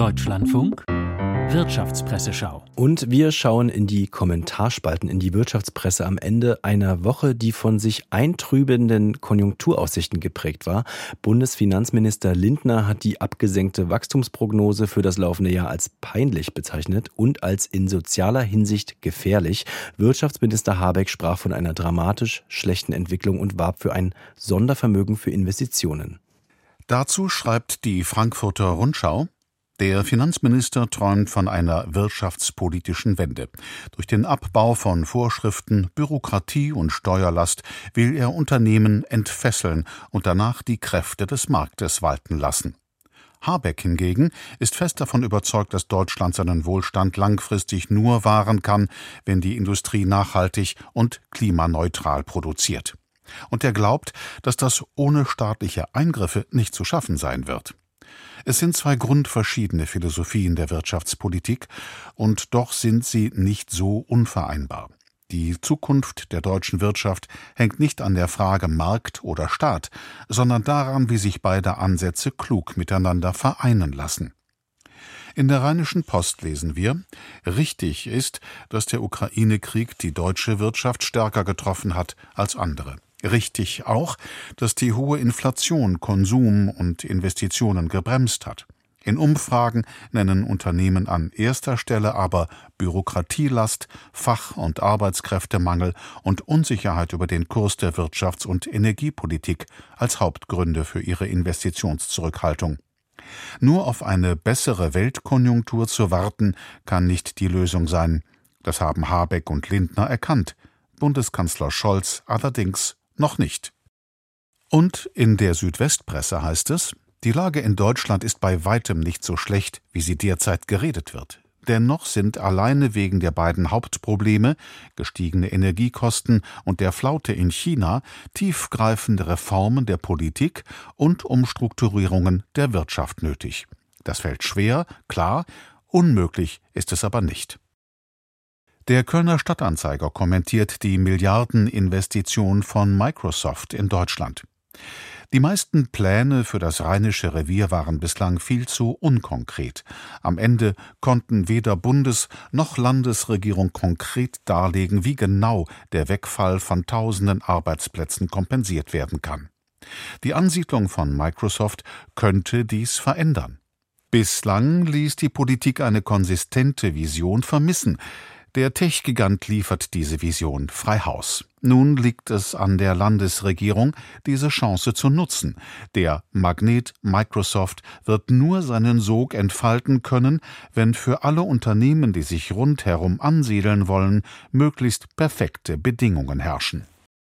Deutschlandfunk Wirtschaftspresseschau. Und wir schauen in die Kommentarspalten, in die Wirtschaftspresse am Ende einer Woche, die von sich eintrübenden Konjunkturaussichten geprägt war. Bundesfinanzminister Lindner hat die abgesenkte Wachstumsprognose für das laufende Jahr als peinlich bezeichnet und als in sozialer Hinsicht gefährlich. Wirtschaftsminister Habeck sprach von einer dramatisch schlechten Entwicklung und warb für ein Sondervermögen für Investitionen. Dazu schreibt die Frankfurter Rundschau, der Finanzminister träumt von einer wirtschaftspolitischen Wende. Durch den Abbau von Vorschriften, Bürokratie und Steuerlast will er Unternehmen entfesseln und danach die Kräfte des Marktes walten lassen. Habeck hingegen ist fest davon überzeugt, dass Deutschland seinen Wohlstand langfristig nur wahren kann, wenn die Industrie nachhaltig und klimaneutral produziert. Und er glaubt, dass das ohne staatliche Eingriffe nicht zu schaffen sein wird. Es sind zwei grundverschiedene Philosophien der Wirtschaftspolitik, und doch sind sie nicht so unvereinbar. Die Zukunft der deutschen Wirtschaft hängt nicht an der Frage Markt oder Staat, sondern daran, wie sich beide Ansätze klug miteinander vereinen lassen. In der Rheinischen Post lesen wir, richtig ist, dass der Ukraine-Krieg die deutsche Wirtschaft stärker getroffen hat als andere. Richtig auch, dass die hohe Inflation Konsum und Investitionen gebremst hat. In Umfragen nennen Unternehmen an erster Stelle aber Bürokratielast, Fach- und Arbeitskräftemangel und Unsicherheit über den Kurs der Wirtschafts- und Energiepolitik als Hauptgründe für ihre Investitionszurückhaltung. Nur auf eine bessere Weltkonjunktur zu warten, kann nicht die Lösung sein. Das haben Habeck und Lindner erkannt. Bundeskanzler Scholz allerdings noch nicht. Und in der Südwestpresse heißt es, die Lage in Deutschland ist bei weitem nicht so schlecht, wie sie derzeit geredet wird. Dennoch sind alleine wegen der beiden Hauptprobleme, gestiegene Energiekosten und der Flaute in China, tiefgreifende Reformen der Politik und Umstrukturierungen der Wirtschaft nötig. Das fällt schwer, klar, unmöglich ist es aber nicht. Der Kölner Stadtanzeiger kommentiert die Milliardeninvestition von Microsoft in Deutschland. Die meisten Pläne für das Rheinische Revier waren bislang viel zu unkonkret. Am Ende konnten weder Bundes- noch Landesregierung konkret darlegen, wie genau der Wegfall von tausenden Arbeitsplätzen kompensiert werden kann. Die Ansiedlung von Microsoft könnte dies verändern. Bislang ließ die Politik eine konsistente Vision vermissen. Der Tech-Gigant liefert diese Vision frei Haus. Nun liegt es an der Landesregierung, diese Chance zu nutzen. Der Magnet Microsoft wird nur seinen Sog entfalten können, wenn für alle Unternehmen, die sich rundherum ansiedeln wollen, möglichst perfekte Bedingungen herrschen.